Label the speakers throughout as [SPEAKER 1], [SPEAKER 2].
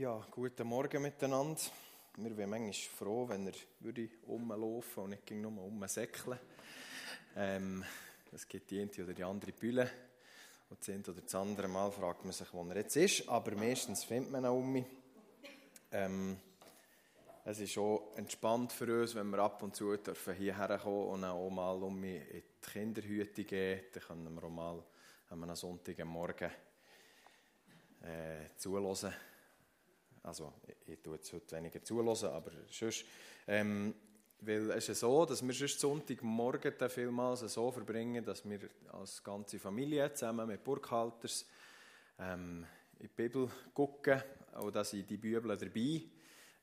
[SPEAKER 1] Ja, guten Morgen miteinander. Wir wären manchmal froh, wenn er würde rumlaufen und nicht nur rumsäckeln. Ähm, es gibt die eine oder die andere Bühne. Und das eine oder das andere Mal fragt man sich, wo er jetzt ist. Aber meistens findet man ihn um mich. Ähm, es ist auch entspannt für uns, wenn wir ab und zu dürfen hierher kommen und auch mal um mich in die Kinderhütte gehen. Dann können wir auch mal an einem Sonntagmorgen äh, zuhören also, ich, tue jetzt heute weniger zulassen, aber sonst. Ähm, weil es ist so, dass wir sonst Sonntagmorgen vielmals so verbringen, dass wir als ganze Familie zusammen mit Burghalters ähm, in die Bibel gucken. Auch da sind die Bibel dabei.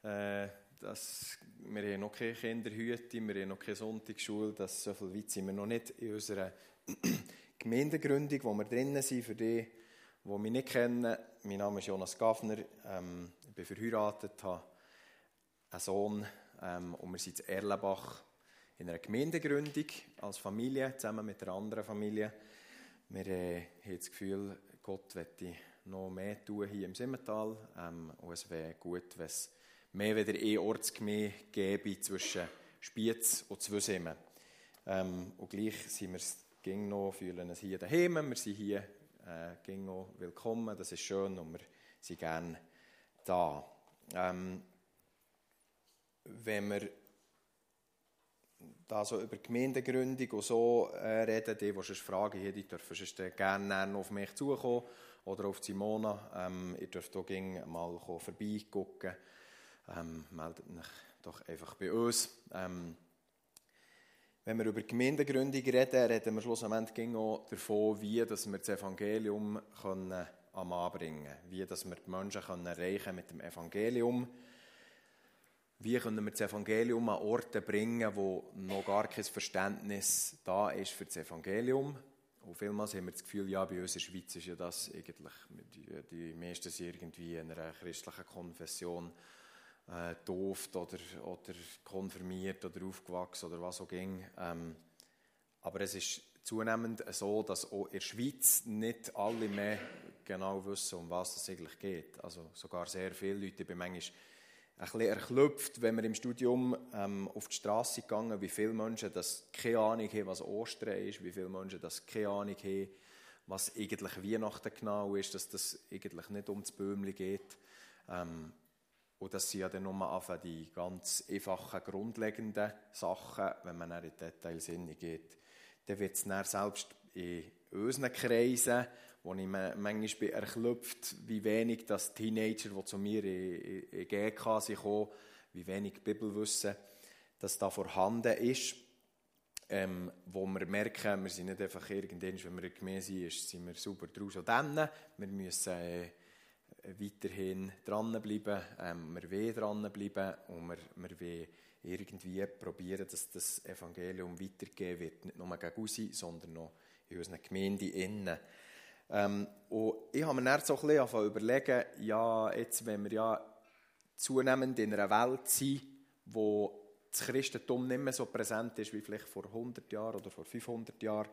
[SPEAKER 1] Äh, das, wir haben noch keine Kinderhüte, wir haben noch keine Sonntagsschule. Das, so viel weit sind wir noch nicht in unserer Gemeindegründung, wo wir drinnen sind. Für die, die mich nicht kennen, mein Name ist Jonas Gaffner. Ähm, bin verheiratet, habe einen Sohn ähm, und wir sind in Erlenbach in einer Gemeindegründung als Familie, zusammen mit einer anderen Familie. Wir äh, haben das Gefühl, Gott möchte noch mehr tun hier im Simmental ähm, und es wäre gut, wenn es mehr wieder eine Ortsgemeinde gäbe zwischen Spiez und Zwösimmen. Ähm, und gleich sind wir ging noch, fühlen uns hier daheim, wir sind hier äh, ging noch willkommen, das ist schön und wir sind gerne da. Ähm, wenn wir da so über Gemeindegründung und so äh, reden, die, die sonst Fragen haben, die dürfen sonst gerne auf mich zukommen oder auf Simona. Ähm, ihr dürft auch mal vorbeigucken. Ähm, meldet euch doch einfach bei uns. Ähm, wenn wir über Gemeindegründung reden, reden wir schlussendlich auch davon, wie dass wir das Evangelium können am anbringen. Wie dass wir die Menschen können erreichen mit dem Evangelium. Wie können wir das Evangelium an Orte bringen, wo noch gar kein Verständnis da ist für das Evangelium. Und vielmals haben wir das Gefühl, ja, bei uns in der Schweiz ist ja das eigentlich, die, die meisten sind irgendwie in einer christlichen Konfession äh, dooft oder, oder konfirmiert oder aufgewachsen oder was auch ging. Ähm, aber es ist zunehmend so, dass auch in der Schweiz nicht alle mehr genau wissen, um was es eigentlich geht. Also sogar sehr viele Leute. Ich bin manchmal ein bisschen erklüpft, wenn wir im Studium ähm, auf die Straße gegangen wie viele Menschen das keine Ahnung haben, was Ostern ist, wie viele Menschen das keine Ahnung haben, was eigentlich Weihnachten genau ist, dass das eigentlich nicht um das Böhmli geht. Ähm, und das sind ja dann nur die ganz einfachen, grundlegenden Sachen, wenn man in die Details hineingeht. Dann wird es dann selbst in unseren Kreisen wo ich manchmal bin erklüpft, wie wenig das Teenager, die zu mir in, in GK sind, wie wenig Bibelwissen, das da vorhanden ist. Ähm, wo wir merken, wir sind nicht einfach irgendwann, wenn wir in Gemeinde sind, sind wir super draus und dann. Wir müssen äh, weiterhin dranbleiben, ähm, wir wollen dranbleiben und wir, wir irgendwie probieren, dass das Evangelium weitergegeben wird. Nicht nur gegen uns, sondern noch in unseren Gemeinden innen. Ähm, und ich habe mir dann so ein bisschen überlegen, ja, jetzt, wenn wir ja zunehmend in einer Welt sind, wo das Christentum nicht mehr so präsent ist wie vielleicht vor 100 Jahren oder vor 500 Jahren,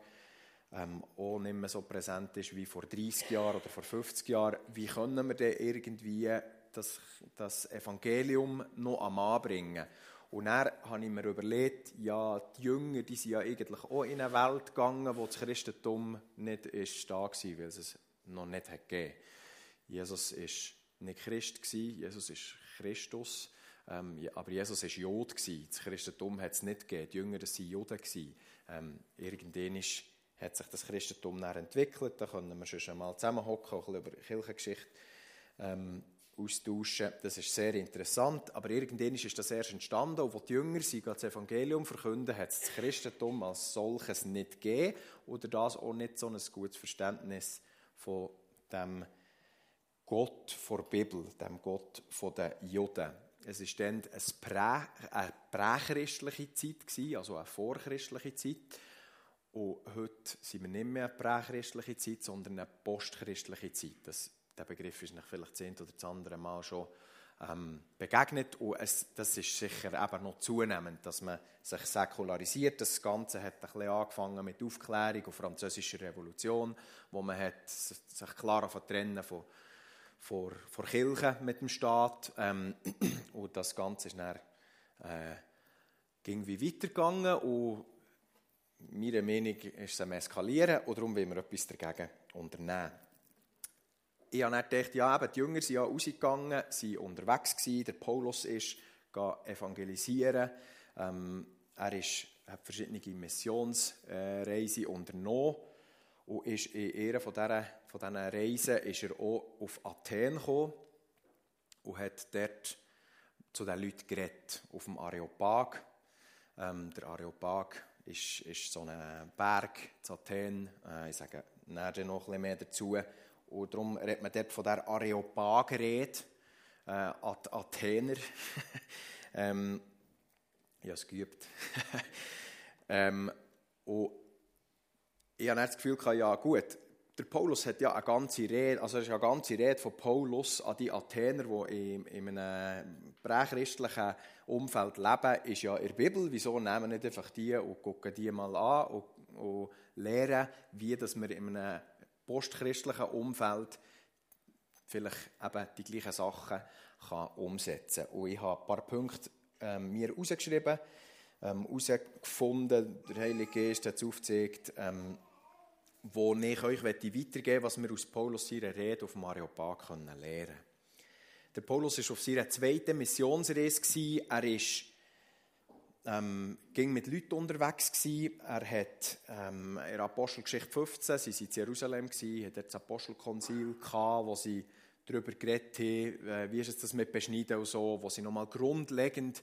[SPEAKER 1] ähm, auch nicht mehr so präsent ist wie vor 30 Jahren oder vor 50 Jahren, wie können wir denn irgendwie das, das Evangelium noch am Anbringen? Und dann habe ich mir überlegt, ja, die Jünger, die sind ja eigentlich auch in eine Welt gegangen, wo das Christentum nicht ist da war, weil es es noch nicht hat gegeben. Jesus war nicht Christ Jesus ist Christus, ähm, aber Jesus war Jod Das Christentum hat es nicht gegeben. Die Jünger, waren Juden Ähm, irgendwann hat sich das Christentum dann entwickelt. Da können wir schon mal zusammenhocken, bisschen über Kirchengeschichte ähm, austauschen. Das ist sehr interessant, aber irgendwann ist das erst entstanden, und wo die Jünger sie das Evangelium verkünden, hat es das Christentum als solches nicht gegeben oder das auch nicht so ein gutes Verständnis von dem Gott vor der Bibel, dem Gott der Juden. Es war dann eine prächristliche Zeit, also eine vorchristliche Zeit. Und heute sind wir nicht mehr eine prächristliche Zeit, sondern eine postchristliche Zeit. Das der Begriff ist nicht vielleicht zehn oder das andere Mal schon ähm, begegnet. Und es, das ist sicher eben noch zunehmend, dass man sich säkularisiert. Das Ganze hat ein bisschen angefangen mit Aufklärung und französischer Revolution, wo man hat sich klar trennen von, vor, vor Kirche mit dem Staat. Ähm, und das Ganze ist dann, äh, ging wie weitergegangen und meiner Meinung nach ist es am Eskalieren und darum wollen wir etwas dagegen unternehmen. Ich habe dann gedacht, ja, eben, die Jünger sind ja rausgegangen, sind unterwegs gewesen, der Paulus ist evangelisieren. Ähm, er ist, hat verschiedene Missionsreisen unternommen und ist in einer von diesen, von diesen Reisen ist er auch auf Athen gekommen und hat dort zu den Leuten geredet, auf dem Areopag. Ähm, der Areopag ist, ist so ein Berg in Athen. Äh, ich sage nachher noch ein bisschen mehr dazu. Und darum redet man dort von der Areopag-Rede, äh, Athener. ähm, ich habe es geübt. ähm, und ich habe das Gefühl, ja gut, der Paulus hat ja eine ganze Rede, also es ist eine ganze Rede von Paulus an die Athener, die in, in einem prächristlichen Umfeld leben, ist ja in der Bibel. Wieso nehmen wir nicht einfach die und gucken die mal an und, und lernen, wie dass wir in einem postchristlichen Umfeld vielleicht eben die gleichen Sachen kann umsetzen kann. Und ich habe ein paar Punkte ähm, mir herausgeschrieben, ähm, herausgefunden, der Heilige Geist hat es aufgezeigt, ähm, wo ich euch weitergeben möchte, was wir aus Paulus seiner Rede auf dem Areopag lernen können. Der Paulus war auf seiner zweiten Missionsreise. Er ist, ähm, ging mit Leuten unterwegs. Gewesen. Er hat ähm, in Apostelgeschichte 15, sie waren in Jerusalem, gewesen, hat das Apostelkonzil gehabt, wo sie darüber geredet haben, äh, wie ist es das mit Beschneiden und so, wo sie nochmal grundlegend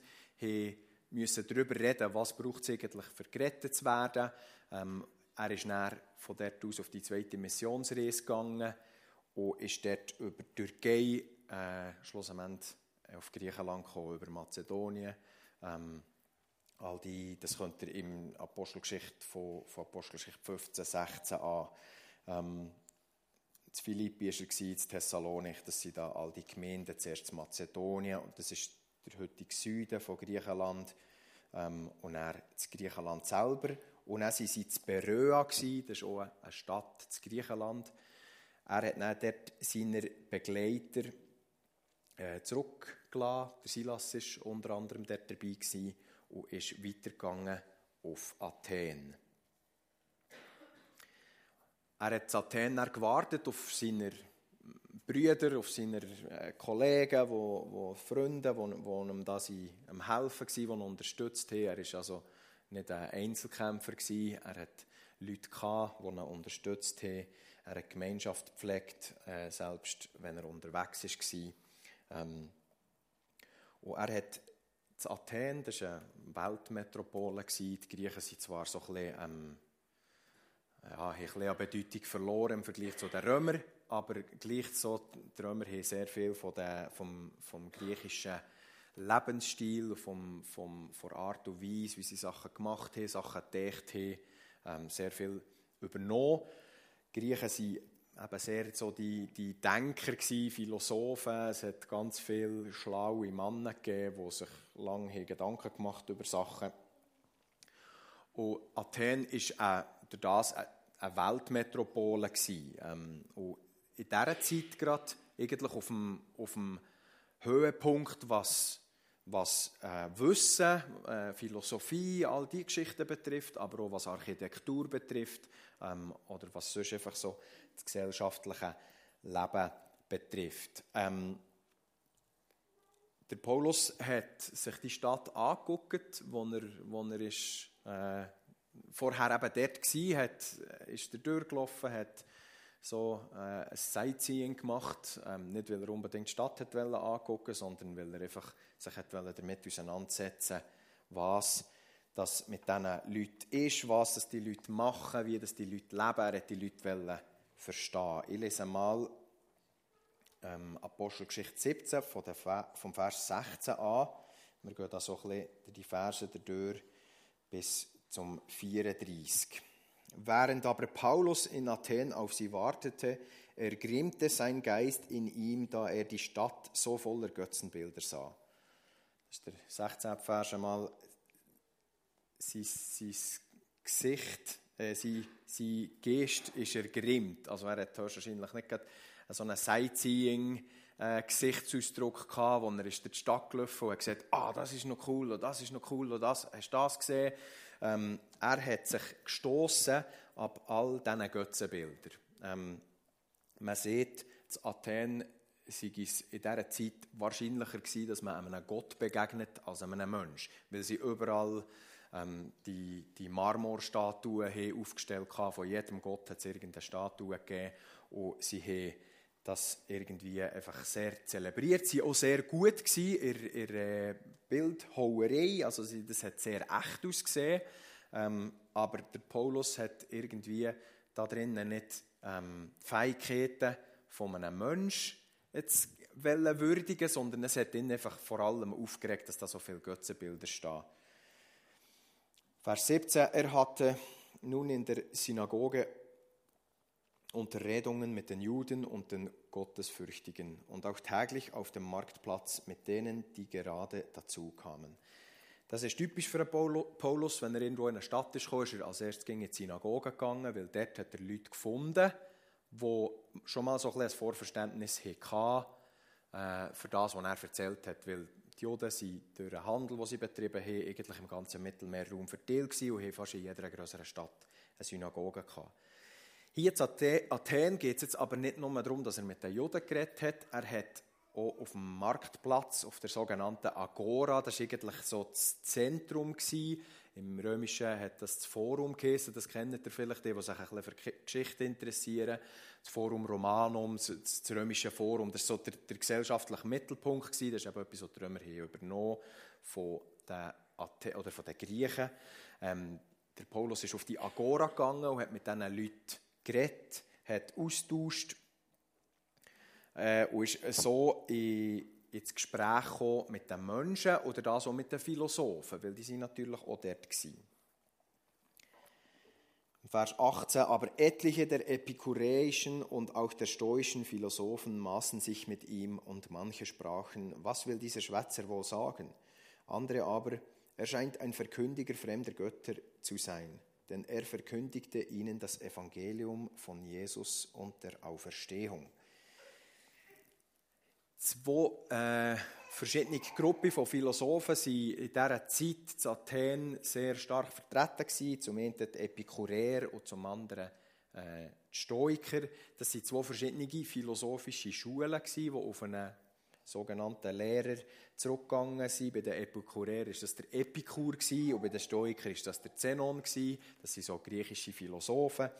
[SPEAKER 1] müssen darüber reden, was braucht es eigentlich, für gerettet zu werden. Ähm, er ist dann von dort aus auf die zweite Missionsreise gegangen und ist dort über Türkei, äh, schlussendlich auf Griechenland gekommen, über Mazedonien. Ähm, all die, das könnt ihr im Apostelgeschichte von, von Apostelgeschichte 15, 16 an. Ähm, zu Philippi war er, zu Thessalonik, das sind da all die Gemeinden, zuerst zu Mazedonien, und das ist der heutige Süden von Griechenland, ähm, und dann zu Griechenland selber. Und dann waren sie zu Beröa, das ist auch eine Stadt zu Griechenland. Er hat dann dort seine Begleiter äh, zurückgelassen. Der Silas war unter anderem dort dabei gewesen und ist weitergegangen auf Athen. Er hat in Athen gewartet auf seine Brüder, auf seine äh, Kollegen, wo, wo Freunde, die ihm da am helfen waren, die ihn unterstützt haben. Er war also nicht ein Einzelkämpfer. Er hat Leute, gehabt, die ihn unterstützt haben. Er hat Gemeinschaft gepflegt, äh, selbst wenn er unterwegs war. Ähm, und er hat in Athen, das war eine Weltmetropole, die Griechen sind zwar so ein bisschen, ähm, ja, ein bisschen an Bedeutung verloren im Vergleich zu den Römern, aber gleich so, die Römer haben sehr viel von der, vom, vom griechischen Lebensstil, vom, vom, von der Art und Weise, wie sie Sachen gemacht haben, Sachen gedacht haben, ähm, sehr viel übernommen. Die Griechen waren eben sehr so die, die Denker, gewesen, Philosophen. Es hat ganz viele schlaue Männer gegeben, die sich lange Gedanken gemacht über Sachen. Und Athen war durch das eine Weltmetropole. Ähm, und in dieser Zeit gerade eigentlich auf dem, auf dem Höhepunkt, was was äh, Wissen, äh, Philosophie, all die Geschichten betrifft, aber auch was Architektur betrifft ähm, oder was sonst einfach so das gesellschaftliche Leben betrifft. Ähm, der Paulus hat sich die Stadt angeguckt, wo er, wo er ist, äh, vorher eben dort war, hat, ist er durchgelaufen, hat so äh, ein Sightseeing gemacht, ähm, nicht weil er unbedingt die Stadt hat angucken sondern weil er einfach sich hat damit auseinandersetzen was das mit diesen Leuten ist, was das die Leute machen, wie das die Leute leben. Er hat die Leute verstehen. Ich lese mal ähm, Apostelgeschichte 17 von der, vom Vers 16 an. Wir gehen da so ein bisschen die Verse durch bis zum 34. Während aber Paulus in Athen auf sie wartete, ergrimmte sein Geist in ihm, da er die Stadt so voller Götzenbilder sah. Das ist der 16. Vers einmal. Sein, sein Gesicht äh, sein, sein Geist ist ergrimmt. Also er hat wahrscheinlich nicht so einen Sightseeing äh, Gesichtsausdruck gehabt, wo er ist durch die Stadt gelaufen und hat gesagt, ah, das ist noch cool, und das ist noch cool, und das, hast du das gesehen? Ähm, er hat sich gestoßen ab all diesen Götzenbildern. Ähm, man sieht, in Athen sei es in dieser Zeit wahrscheinlicher gewesen, dass man einem Gott begegnet als einem Mensch, weil sie überall ähm, die, die Marmorstatuen haben aufgestellt haben. Von jedem Gott hat es irgendeine Statue gegeben und sie haben das irgendwie einfach sehr zelebriert. Sie waren auch sehr gut in ihrer Bildhauerei, also das hat sehr echt ausgesehen. Ähm, aber der Paulus hat irgendwie da drinnen nicht ähm, Fähigkeiten von einem Menschen jetzt würdigen, sondern es hat ihn einfach vor allem aufgeregt, dass da so viele Götzenbilder stehen. Vers 17, er hatte nun in der Synagoge Unterredungen mit den Juden und den Gottesfürchtigen und auch täglich auf dem Marktplatz mit denen, die gerade dazu kamen. Das ist typisch für Paulus, wenn er irgendwo in eine Stadt ist, ist er als erstes in die Synagoge gegangen, weil dort hat er Leute gefunden, die schon mal so ein, ein Vorverständnis hatten äh, für das, was er erzählt hat, weil die Juden sind durch den Handel, den sie betrieben haben, eigentlich im ganzen Mittelmeerraum verteilt und haben fast in jeder größeren Stadt eine Synagoge gehabt. Hier in Athen geht es jetzt aber nicht nur darum, dass er mit den Juden geredet hat. Er hat auch auf dem Marktplatz, auf der sogenannten Agora, das war eigentlich so das Zentrum. Gewesen. Im Römischen hat das das Forum geheißen, das kennt ihr vielleicht, die, die sich ein bisschen für Geschichte interessieren. Das Forum Romanum, das, Römische Forum, das war so der, der gesellschaftliche Mittelpunkt. Gewesen. Das ist eben etwas, was die Römer hier übernommen von den, Athe oder von den Griechen. Ähm, der Paulus ist auf die Agora gegangen und hat mit diesen Leuten geredet, hat austauscht äh, und ist so in, ins Gespräch gekommen mit den Menschen oder das auch mit den Philosophen, weil die sind natürlich auch dort gewesen. Vers 18, aber etliche der epikureischen und auch der stoischen Philosophen maßen sich mit ihm und manche sprachen, was will dieser Schwätzer wohl sagen? Andere aber, er scheint ein Verkündiger fremder Götter zu sein denn er verkündigte ihnen das Evangelium von Jesus und der Auferstehung. Zwei äh, verschiedene Gruppen von Philosophen waren in dieser Zeit in Athen sehr stark vertreten. Gewesen. Zum einen die Epikureer und zum anderen äh, die Stoiker. Das waren zwei verschiedene philosophische Schulen, gewesen, die auf eine sogenannten Lehrer zurückgegangen sind. Bei den Epikureern war das der Epikur und bei den Stoikern war das der Zenon. Das sind so griechische Philosophen.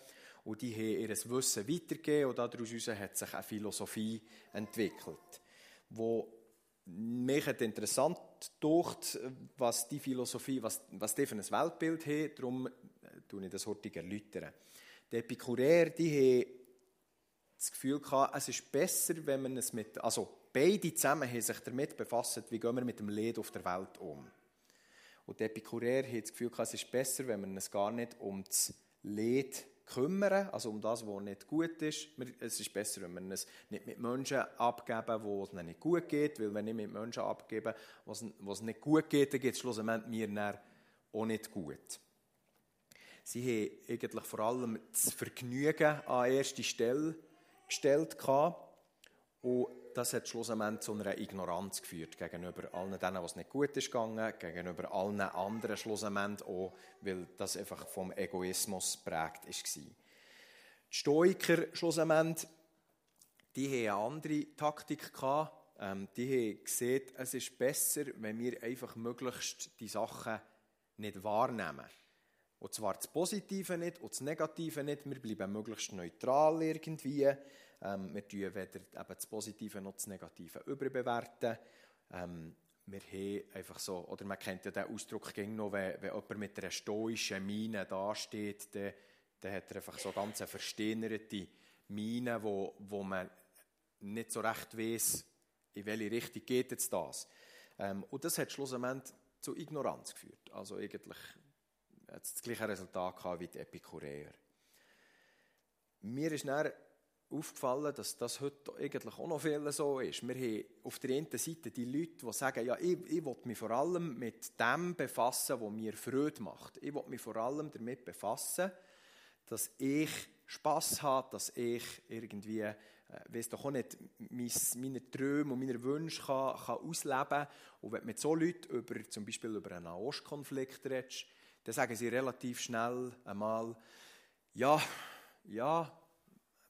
[SPEAKER 1] Und die haben ihr Wissen weitergegeben und daraus hat sich eine Philosophie entwickelt, wo mich hat interessant gedacht, was die Philosophie, was, was die für ein Weltbild haben. Darum erläutere ich das heute erläutern. Die Epikureer, die haben das Gefühl gehabt, es ist besser, wenn man es mit, also beide zusammen haben sich damit befasst, wie gehen wir mit dem Leid auf der Welt um. Und die Epikureer haben das Gefühl, es ist besser, wenn wir uns gar nicht um das Leid kümmern, also um das, was nicht gut ist. Es ist besser, wenn wir es nicht mit Menschen abgeben, wo es nicht gut geht, weil wenn ich mit Menschen abgebe, wo es nicht gut geht, dann geht es schlussendlich mir auch nicht gut. Sie haben eigentlich vor allem das Vergnügen an erste Stelle gestellt und das hat schlussendlich zu einer Ignoranz geführt gegenüber allen denen, was nicht gut ist gegangen, gegenüber allen anderen schlussendlich auch, weil das einfach vom Egoismus prägt war. Die Stoiker schlussendlich, die haben eine andere Taktik gehabt. Ähm, die haben gesehen, es ist besser, wenn wir einfach möglichst die Sachen nicht wahrnehmen. Und zwar das Positive nicht und das Negative nicht. Wir bleiben möglichst neutral irgendwie. Ähm, wir tun weder eben das Positive noch das Negative überbewerten. Ähm, wir haben einfach so, oder man kennt ja den Ausdruck noch, wenn, wenn jemand mit einer stoischen Miene dasteht, dann, dann hat er einfach so ganz eine versteinerte Miene, wo, wo man nicht so recht weiß, in welche Richtung geht jetzt das. Ähm, und das hat schlussendlich zu Ignoranz geführt. Also eigentlich hat es das gleiche Resultat gehabt wie die Epikureer. Mir ist dann aufgefallen, dass das heute eigentlich auch noch viel so ist. Wir haben auf der einen Seite die Leute, die sagen, ja, ich, ich will mich vor allem mit dem befassen, was mir Freude macht. Ich will mich vor allem damit befassen, dass ich Spass habe, dass ich irgendwie, äh, weiß doch auch nicht, meine Träume und meine Wünsche kann, kann ausleben kann. Und wenn du mit so Leuten über, zum Beispiel über einen Nahostkonflikt redest, dann sagen sie relativ schnell einmal, ja, ja,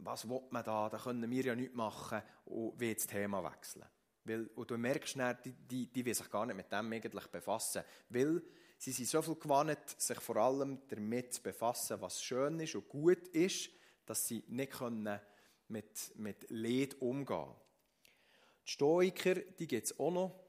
[SPEAKER 1] was will man da, da können wir ja nichts machen und wie das Thema wechseln. Weil, und du merkst schnell, die, die, die will sich gar nicht mit dem eigentlich befassen, weil sie sind so viel gewandt, sich vor allem damit zu befassen, was schön ist und gut ist, dass sie nicht können mit, mit Leid umgehen können. Die Stoiker, die gibt es auch noch,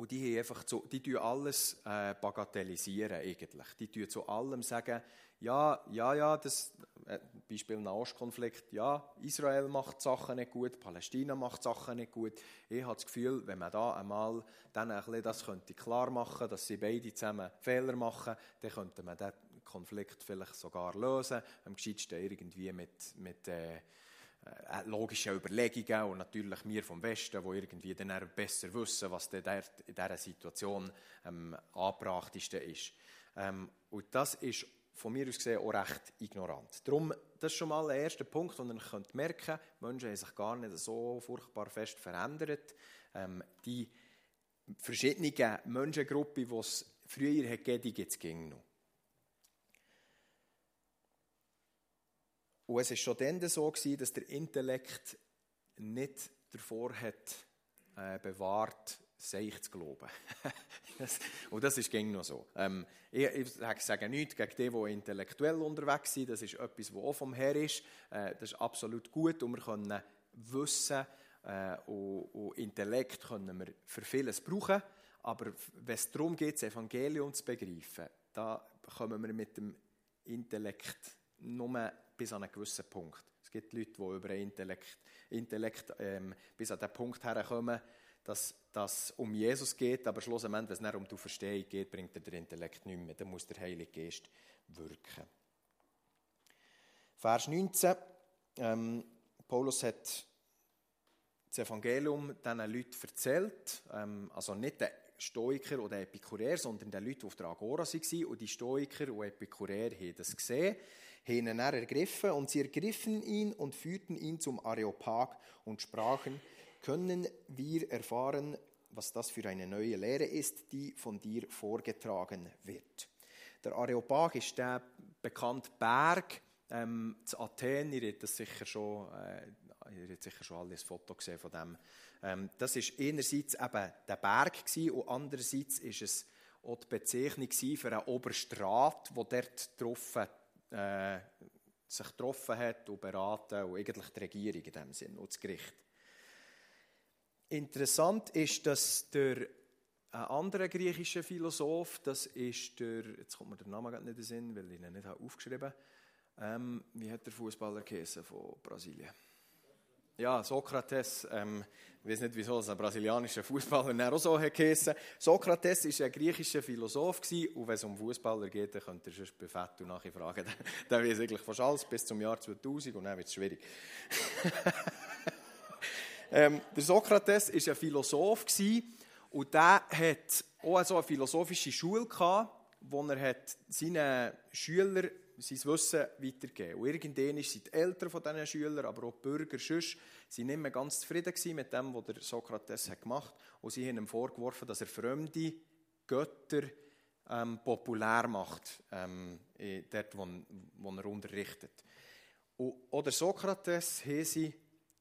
[SPEAKER 1] und die, haben einfach zu, die tun alles äh, bagatellisieren eigentlich. Die tun zu allem sagen, ja, ja, ja, das äh, Beispiel Nahostkonflikt, ja, Israel macht Sachen nicht gut, Palästina macht Sachen nicht gut. Ich habe das Gefühl, wenn man da einmal dann ein das könnte klar machen, dass sie beide zusammen Fehler machen, dann könnte man den Konflikt vielleicht sogar lösen. Am gescheitsten irgendwie mit, mit äh, äh, logische Überlegungen und natürlich wir vom Westen, wo irgendwie dann besser wissen, was in dieser Situation am angebrachtesten ist. Ähm, und das ist von mir aus gesehen auch recht ignorant. Darum, das ist schon mal der erste Punkt, wo ihr könnt merken Menschen haben sich gar nicht so furchtbar fest verändert. Ähm, die verschiedenen Menschengruppen, die es früher gegeben die gibt es noch. Und es war schon dann so, gewesen, dass der Intellekt nicht davor hat, äh, bewahrt, seich zu glauben. und das ist gängig noch so. Ähm, ich, ich sage nichts gegen die, die intellektuell unterwegs sind. Das ist etwas, das auch vom Herr ist. Äh, das ist absolut gut und wir können Wissen äh, und, und, Intellekt können wir für vieles brauchen. Aber wenn es darum geht, das Evangelium zu begreifen, da kommen wir mit dem Intellekt nur bis an einen gewissen Punkt. Es gibt Leute, die über Intellekt, Intellekt ähm, bis an den Punkt herkommen, dass es um Jesus geht, aber schlussendlich, wenn es nicht um die Verstehung geht, bringt der Intellekt nicht mehr. Dann muss der Heilige Geist wirken. Vers 19. Ähm, Paulus hat das Evangelium diesen Leuten erzählt. Ähm, also nicht den Stoiker oder Epikureer, sondern den Leuten, die auf der Agora waren. Und die Stoiker und Epikureer haben das gesehen haben ihn ergriffen und sie ergriffen ihn und führten ihn zum Areopag und sprachen, können wir erfahren, was das für eine neue Lehre ist, die von dir vorgetragen wird. Der Areopag ist der bekannte Berg ähm, zu Athen. Ihr habt das sicher schon, äh, ihr habt sicher schon alle ein Foto gesehen von dem. Ähm, das ist einerseits eben der Berg gewesen, und andererseits ist es auch die Bezeichnung für einen Oberstrat, wo dort drauf äh, sich getroffen hat und beraten und eigentlich die Regierung in dem Sinn und das Gericht. Interessant ist, dass der ein anderer griechischer Philosoph, das ist der, jetzt kommt mir der Name nicht in den Sinn, weil ich ihn nicht aufgeschrieben habe, ähm, wie hat der Fußballer geheißen von Brasilien? Ja, Sokrates, ähm, ich weiß nicht, wieso es ein brasilianischer Fußballer auch so geheißen. Sokrates war ein griechischer Philosoph gewesen, und wenn es um Fußballer geht, dann könnt ihr sonst bei Fettu nachfragen. Der weiß eigentlich fast alles bis zum Jahr 2000 und dann wird es schwierig. ähm, der Sokrates war ein Philosoph und der hat auch so eine philosophische Schule gehabt, wo er hat seinen Schülern sein Wissen weitergeben. Und irgendwann sind die Eltern von diesen Schülern, aber auch die Bürger sonst, sind nicht mehr ganz zufrieden mit dem, was der Sokrates hat gemacht hat. Und sie haben ihm vorgeworfen, dass er fremde Götter ähm, populär macht, ähm, dort, wo, wo er unterrichtet. Und, oder Sokrates haben sie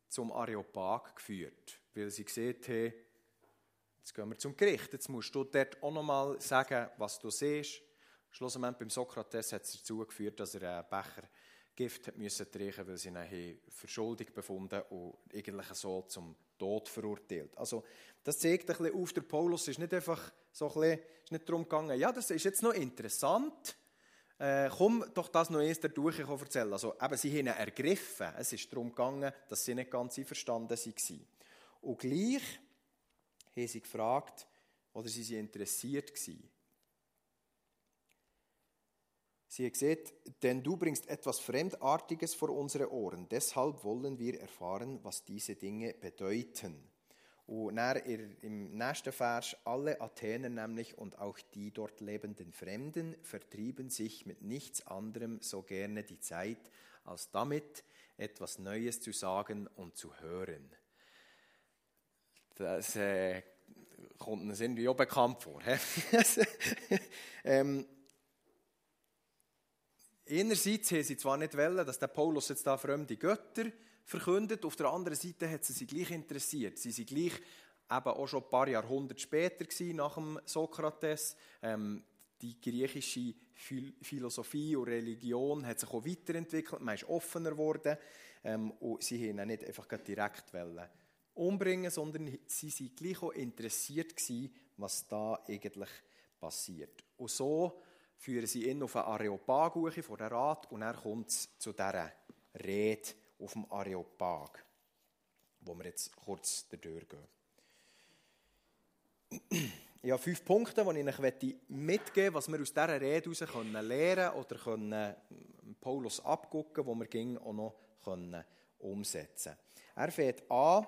[SPEAKER 1] zum Areopag geführt, weil sie gesehen haben, jetzt gehen wir zum Gericht, jetzt musst du dort auch nochmal sagen, was du siehst, Schlussendlich beim Sokrates hat es dazu geführt, dass er einen Becher Gift müssen trinken, weil sie ihn für schuldig befunden und eigentlich so zum Tod verurteilt. Also das zeigt ein bisschen auf, der Paulus ist nicht einfach so ein bisschen, ist nicht darum gegangen, ja, das ist jetzt noch interessant, äh, komm doch das noch erst durch erzählen. Also eben, sie haben ihn ergriffen. Es ist darum gegangen, dass sie nicht ganz einverstanden waren. Und gleich haben sie gefragt, oder sie waren interessiert gewesen, Sie hat gesagt, denn du bringst etwas Fremdartiges vor unsere Ohren. Deshalb wollen wir erfahren, was diese Dinge bedeuten. Und dann im nächsten Vers, alle Athener nämlich und auch die dort lebenden Fremden vertrieben sich mit nichts anderem so gerne die Zeit, als damit etwas Neues zu sagen und zu hören. Das äh, kommt uns irgendwie auch bekannt vor. ähm, einerseits haben sie zwar nicht wollen, dass der Paulus jetzt da fremde Götter verkündet. Auf der anderen Seite hat sie sich gleich interessiert. Sie sind gleich eben auch schon ein paar Jahrhunderte später gewesen, nach dem Sokrates. Ähm, die griechische Philosophie und Religion hat sich auch weiterentwickelt. Man ist offener geworden. Ähm, und sie haben nicht einfach direkt umbringen, sondern sie waren gleich auch interessiert gewesen, was da eigentlich passiert. Und so führen sie ihn auf eine Areopag vor den Rat und dann kommt zu dieser Rede auf dem Areopag, wo wir jetzt kurz durchgehen. Ich habe fünf Punkte, die ich euch mitgeben möchte, was wir aus dieser Rede heraus lernen oder können Paulus abgucken, wo wir auch noch umsetzen können. Er fängt an,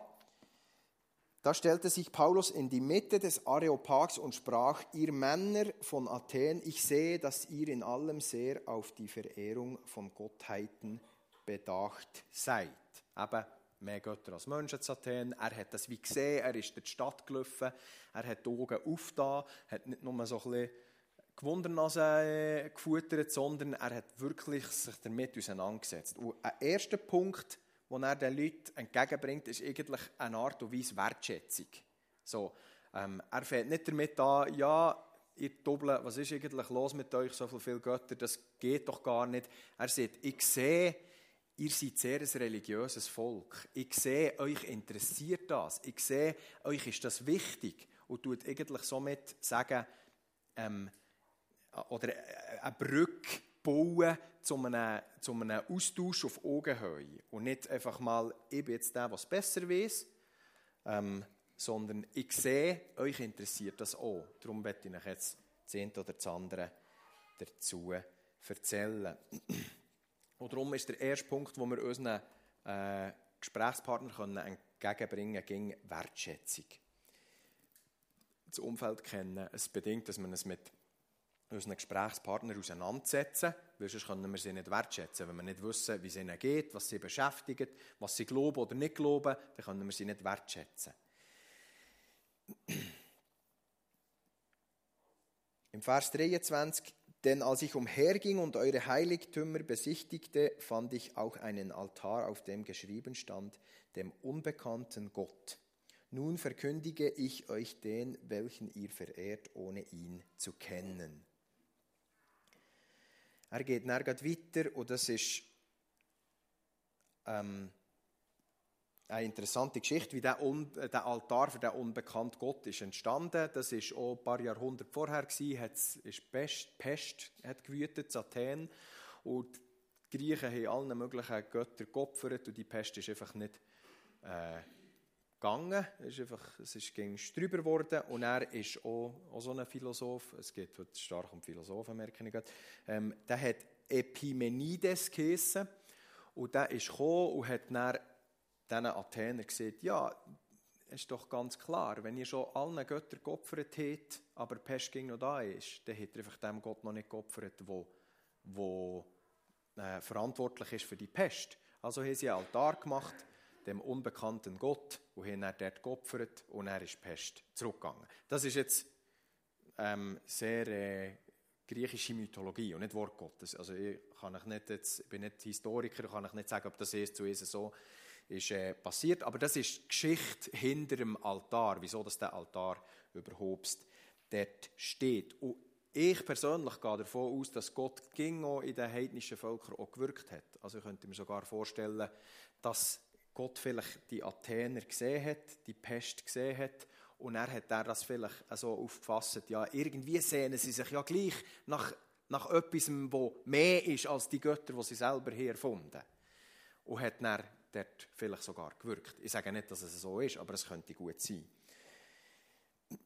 [SPEAKER 1] da stellte sich Paulus in die Mitte des Areopags und sprach, ihr Männer von Athen, ich sehe, dass ihr in allem sehr auf die Verehrung von Gottheiten bedacht seid. Eben mehr Götter als Menschen zu Athen. Er hat das wie gesehen, er ist durch die Stadt gelaufen, er hat die Augen aufgetan, hat nicht nur so ein bisschen Gewundernase äh, gefuttert, sondern er hat wirklich sich damit auseinandergesetzt. Und ein erster Punkt, den er den Leuten entgegenbringt, ist eigentlich eine Art und Weise Wertschätzung. So, ähm, er fängt nicht damit an, ja, ihr Doppel, was ist eigentlich los mit euch, so viele Götter, das geht doch gar nicht. Er sagt, ich sehe, ihr seid sehr ein religiöses Volk. Ich sehe, euch interessiert das. Ich sehe, euch ist das wichtig. Und tut eigentlich somit sagen, ähm, oder eine Brücke bauen zu einem, zu einem Austausch auf Augenhöhe. Und nicht einfach mal, ich bin jetzt der, was besser weiß, ähm, sondern ich sehe, euch interessiert das auch. Darum werde ich euch jetzt das eine oder das andere dazu erzählen. Und darum ist der erste Punkt, wo wir unseren äh, Gesprächspartnern entgegenbringen können, Wertschätzung. Das Umfeld kennen, es bedingt, dass man es mit unseren Gesprächspartnern auseinandersetzen, weil sonst können wir sie nicht wertschätzen. Wenn wir nicht wissen, wie es ihnen geht, was sie beschäftigt, was sie glauben oder nicht glauben, dann können wir sie nicht wertschätzen. Im Vers 23, denn als ich umherging und eure Heiligtümer besichtigte, fand ich auch einen Altar, auf dem geschrieben stand, dem unbekannten Gott. Nun verkündige ich euch den, welchen ihr verehrt, ohne ihn zu kennen. Er geht dann weiter und das ist ähm, eine interessante Geschichte, wie der, äh, der Altar für den unbekannten Gott ist entstanden. Das ist auch ein paar Jahrhunderte vorher gewesen, hat ist Pest, Pest hat gewütet, Athen und die Griechen haben allen möglichen Göttern geopfert und die Pest ist einfach nicht äh, gegangen. Es ist einfach, es ist gegen drüber geworden und er ist auch, auch so ein Philosoph. Es geht heute stark um Philosophen, merke ich gerade. Ähm, der hat Epimenides geheissen und der ist gekommen und hat dann diesen Athener gesagt, ja, ist doch ganz klar, wenn ihr schon allen Göttern geopfert habt, aber Pest ging noch da ist, dann hat ihr einfach dem Gott noch nicht geopfert, der, der äh, verantwortlich ist für die Pest. Also haben sie einen Altar gemacht, dem unbekannten Gott, und haben dann dort geopfert und er ist Pest zurückgegangen. Das ist jetzt ähm, sehr äh, griechische Mythologie und nicht Wort Gottes. Also ich, kann ich, nicht jetzt, ich bin nicht Historiker, kann ich nicht sagen, ob das erst zu Jesus so ist äh, passiert. Aber das ist die Geschichte hinter dem Altar, wieso dass der Altar überhaupt dort steht. Und ich persönlich gehe davon aus, dass Gott ging auch in den heidnischen Völkern auch gewirkt hat. Also ich könnte mir sogar vorstellen, dass Gott vielleicht die Athener gesehen hat, die Pest gesehen hat und er hat er das vielleicht so aufgefasst, ja, irgendwie sehnen sie sich ja gleich nach, nach etwas, wo mehr ist als die Götter, die sie selber hier erfunden. Und hat dann dort vielleicht sogar gewirkt. Ich sage nicht, dass es so ist, aber es könnte gut sein.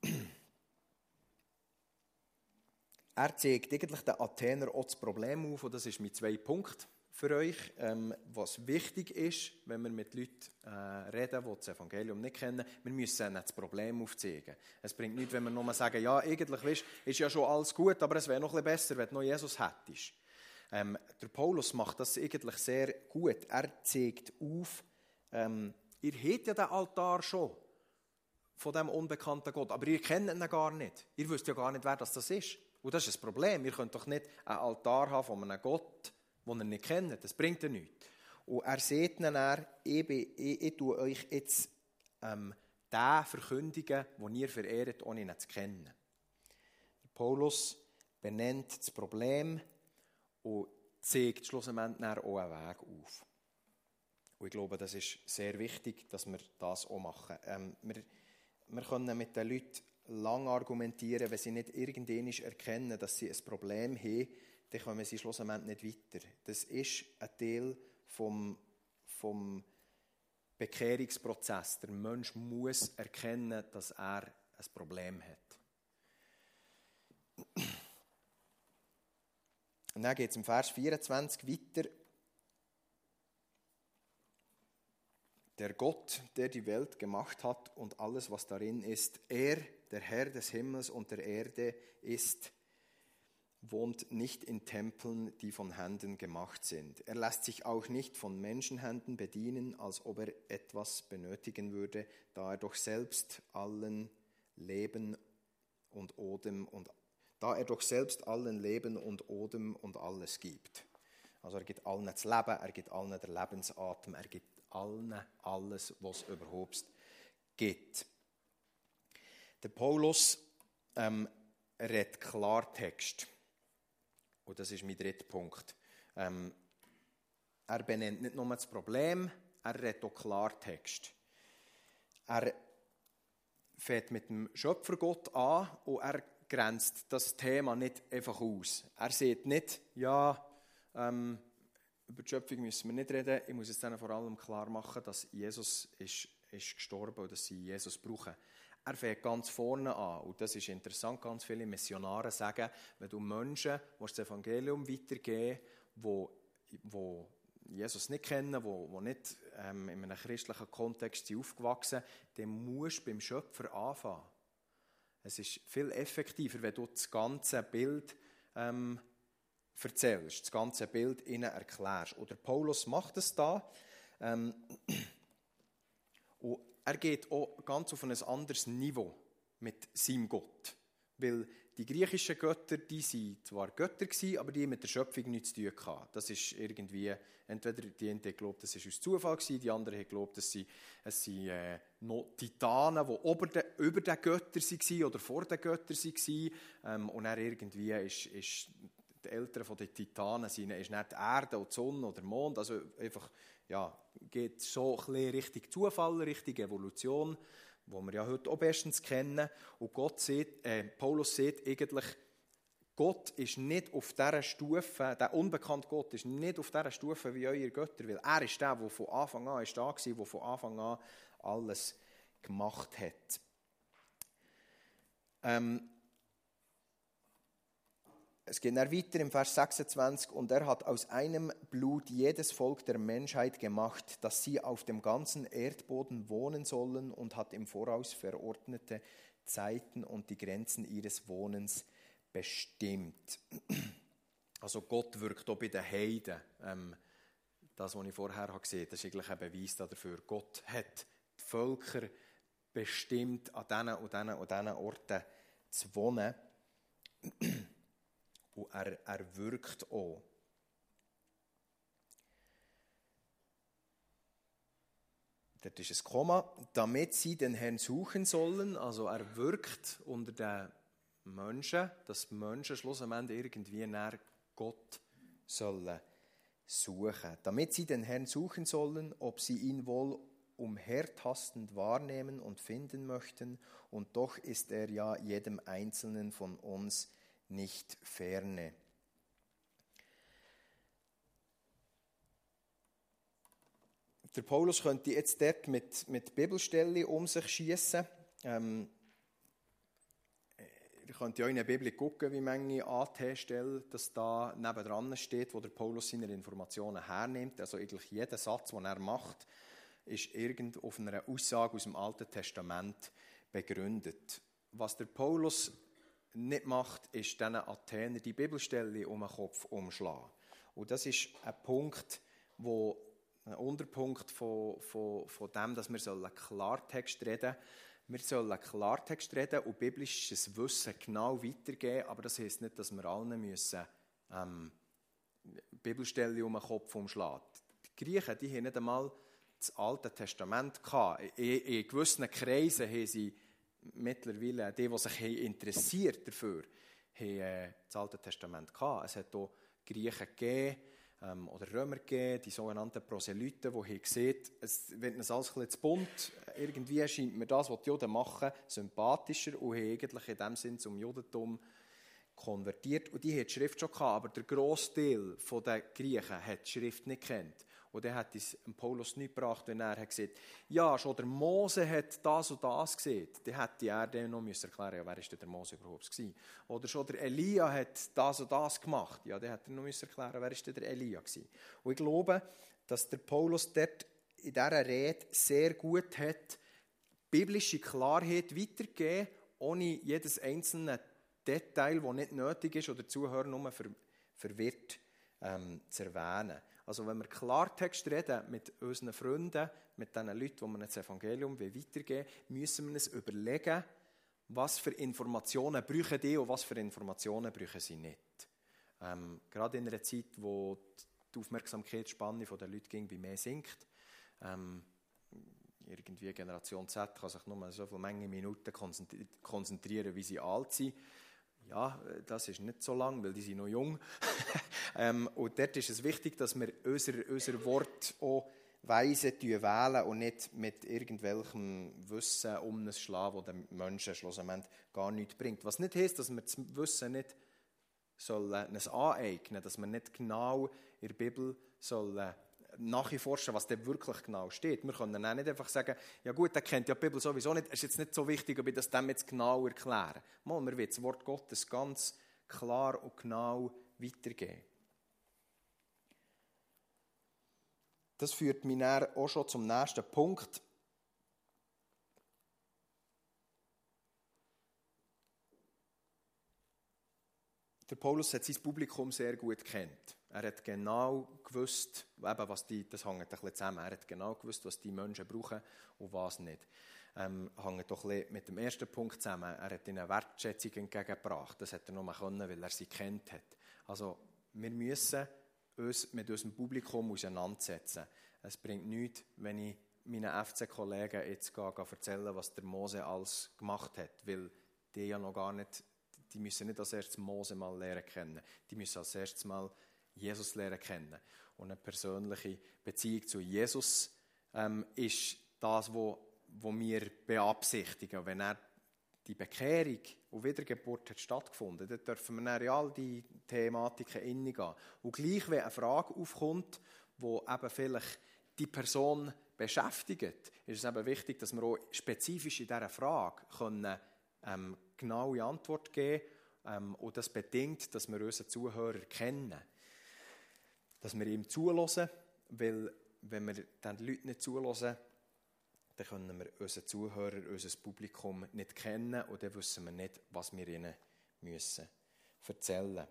[SPEAKER 1] Er zeigt eigentlich den Athener auch das Problem auf, und das ist mein zwei Punkt für euch, ähm, was wichtig ist, wenn wir mit Leuten äh, reden, die das Evangelium nicht kennen. Wir müssen ihnen das Problem aufzeigen. Es bringt nichts, wenn wir nur sagen, ja, eigentlich weißt, ist ja schon alles gut, aber es wäre noch ein bisschen besser, wenn du noch Jesus hättest. Ähm, der Paulus macht das eigentlich sehr gut. Er zeigt auf, ähm, ihr habt ja den Altar schon von dem unbekannten Gott, aber ihr kennt ihn gar nicht. Ihr wisst ja gar nicht, wer das, ist. Und das ist das Problem. Ihr könnt doch nicht einen Altar haben von einem Gott, den ihr nicht kennt. Das bringt ja nichts. Und er sieht dann, er, ich, ich, ich tue euch jetzt ähm, den verkündigen, den ihr verehrt, ohne ihn zu kennen. Paulus benennt das Problem und zeigt schlussendlich auch einen Weg auf. Und ich glaube, das ist sehr wichtig, dass wir das auch machen. Ähm, wir, wir können mit den Leuten lang argumentieren, wenn sie nicht irgendwann erkennen, dass sie ein Problem haben, dann kommen sie schlussendlich nicht weiter. Das ist ein Teil vom, vom Bekehrungsprozess. Der Mensch muss erkennen, dass er ein Problem hat. Und dann geht es im Vers 24 weiter. Der Gott, der die Welt gemacht hat und alles, was darin ist, er, der Herr des Himmels und der Erde, ist, wohnt nicht in Tempeln, die von Händen gemacht sind. Er lässt sich auch nicht von Menschenhänden bedienen, als ob er etwas benötigen würde, da er doch selbst allen Leben und Odem und da er doch selbst allen Leben und Odem und alles gibt. Also er gibt allen das Leben, er gibt allen den Lebensatem, er gibt allen alles, was es überhaupt gibt. Der Paulus ähm, redet Klartext. Und das ist mein dritter Punkt. Ähm, er benennt nicht nur das Problem, er redet auch Klartext. Er fängt mit dem Schöpfergott an und er grenzt das Thema nicht einfach aus. Er sieht nicht, ja, ähm, über die Schöpfung müssen wir nicht reden. Ich muss jetzt dann vor allem klar machen, dass Jesus ist, ist gestorben und dass sie Jesus brauchen. Er fängt ganz vorne an. Und das ist interessant, ganz viele Missionare sagen, wenn du Menschen die das Evangelium weitergeben wo, wo Jesus nicht kennen, wo, wo nicht ähm, in einem christlichen Kontext sind aufgewachsen dann musst du beim Schöpfer anfangen. Es ist viel effektiver, wenn du das ganze Bild ähm, erzählst, das ganze Bild ihnen erklärst. Oder Paulus macht es da. Ähm, und er geht auch ganz auf ein anderes Niveau mit seinem Gott. Weil die griechischen Götter, die waren zwar Götter, aber die haben mit der Schöpfung nichts zu tun gehabt. Das ist irgendwie, entweder die einen glaubt, das ist aus Zufall gewesen, die anderen haben geglaubt, es sind, es sind äh, noch Titanen, die über den, über den Göttern waren oder vor den Göttern waren. Ähm, und dann irgendwie ist, ist die Eltern den Titanen sind, ist nicht die Erde oder die Sonne oder der Mond, also einfach, ja, geht so ein bisschen Richtung Zufall, Richtung Evolution wo wir ja heute auch bestens kennen. Und Gott sieht, äh, Paulus sieht eigentlich, Gott ist nicht auf dieser Stufe, der unbekannte Gott ist nicht auf dieser Stufe wie euer Götter, weil er ist der, der von Anfang an ist da war, der von Anfang an alles gemacht hat. Ähm, es geht dann weiter im Vers 26, und er hat aus einem Blut jedes Volk der Menschheit gemacht, dass sie auf dem ganzen Erdboden wohnen sollen und hat im Voraus verordnete Zeiten und die Grenzen ihres Wohnens bestimmt. Also Gott wirkt auch bei den Heiden. Ähm, das, was ich vorher gesehen habe, das ist eigentlich ein Beweis dafür. Gott hat die Völker bestimmt, an diesen und diesen und diesen Orten zu wohnen. Und er, er wirkt auch. Dort ist ein Komma, damit sie den Herrn suchen sollen. Also er wirkt unter den Menschen, dass die Menschen schlussendlich irgendwie nach Gott sollen suchen. Damit sie den Herrn suchen sollen, ob sie ihn wohl umhertastend wahrnehmen und finden möchten. Und doch ist er ja jedem Einzelnen von uns nicht ferne. Der Paulus könnte jetzt dort mit, mit Bibelstellen um sich schießen. Ähm, ihr könnt in eurer Bibel gucken, wie manche AT-Stelle das da nebendran steht, wo der Paulus seine Informationen hernimmt. Also eigentlich jeder Satz, den er macht, ist irgend auf einer Aussage aus dem Alten Testament begründet. Was der Paulus nicht macht, ist diesen Athener die Bibelstelle um den Kopf umschlagen. Und das ist ein Punkt, wo ein Unterpunkt von, von, von dem, dass wir Klartext reden sollen. Wir sollen Klartext reden und biblisches Wissen genau weitergeben, aber das heisst nicht, dass wir allen müssen, ähm, Bibelstellen um den Kopf umschlagen. Die Griechen die haben nicht einmal das Alte Testament gehabt. In, in gewissen Kreisen haben sie mittlerweile, die, die sich interessiert dafür, haben äh, das Alte Testament gehabt. Es hat auch Griechen gegeben, ähm, oder Römer gegeben, die sogenannten Proselyten, die haben gesehen, es wird uns alles ein bisschen zu bunt. Irgendwie erscheint mir das, was die Juden machen, sympathischer und haben eigentlich in dem Sinn zum Judentum konvertiert. Und die hat die Schrift schon gehabt, aber der Großteil der Griechen hat die Schrift nicht kennt. Und dann hat es Paulus nicht gebracht, wenn er hat gesagt ja, schon der Mose hat das und das gesehen. Dann hätte er dann noch müssen erklären ja, wer ist der Mose überhaupt gewesen. Oder schon der Elia hat das und das gemacht. Ja, dann hätte er noch müssen erklären wer ist der Elia gewesen. Und ich glaube, dass der Paulus dort in dieser Rede sehr gut hat, biblische Klarheit weitergegeben, ohne jedes einzelne Detail, das nicht nötig ist, oder der Zuhörer nur verwirrt ähm, zu erwähnen. Also wenn wir Klartext reden mit unseren Freunden, mit den Leuten, die wir das Evangelium weitergeben wollen, müssen wir uns überlegen, was für Informationen brauchen die und was für Informationen brauchen sie nicht. Ähm, gerade in einer Zeit, wo die Aufmerksamkeitsspanne der Leute ging, wie mehr sinkt, ähm, irgendwie Generation Z kann sich nur so viele Menge Minuten konzentrieren, wie sie alt sind ja, das ist nicht so lang, weil die sind noch jung. ähm, und dort ist es wichtig, dass wir unser, unser Wort auch weise wählen und nicht mit irgendwelchem Wissen um das schlagen, das den Menschen schlussendlich gar nichts bringt. Was nicht heißt, dass wir das Wissen nicht sollen, aneignen dass wir nicht genau in der Bibel sollen nachforschen, was da wirklich genau steht. Wir können auch nicht einfach sagen, ja gut, der kennt ja die Bibel sowieso nicht, es ist jetzt nicht so wichtig, ob ich das dem jetzt genau erkläre. Mal, wir wollen das Wort Gottes ganz klar und genau weitergeben. Das führt mich auch schon zum nächsten Punkt. Der Paulus hat sein Publikum sehr gut kennt. Er hat genau gewusst, eben was die, das hängt ein bisschen zusammen, er hat genau gewusst, was die Menschen brauchen und was nicht. Ähm, hängt doch mit dem ersten Punkt zusammen. Er hat ihnen Wertschätzung entgegengebracht. Das hat er nur können, weil er sie kennt hat. Also, wir müssen uns mit unserem Publikum auseinandersetzen. Es bringt nichts, wenn ich meinen FC-Kollegen jetzt gehe, gehe erzählen, was der Mose alles gemacht hat, weil die ja noch gar nicht, die müssen nicht als erstes Mose mal lernen kennen. Die müssen als erstes mal Jesus lernen kennen. Und eine persönliche Beziehung zu Jesus ähm, ist das, was wir beabsichtigen. Wenn er die Bekehrung und Wiedergeburt hat stattgefunden, dann dürfen wir dann all die Thematiken hineingehen. Und gleich, wenn eine Frage aufkommt, wo eben vielleicht die Person beschäftigt, ist es eben wichtig, dass wir auch spezifisch in dieser Frage können, ähm, genaue Antwort geben können. Ähm, und das bedingt, dass wir unsere Zuhörer kennen dass wir ihm zulassen, weil wenn wir den Leuten nicht zulassen, dann können wir unsere Zuhörer, unser Publikum nicht kennen und dann wissen wir nicht, was wir ihnen müssen erzählen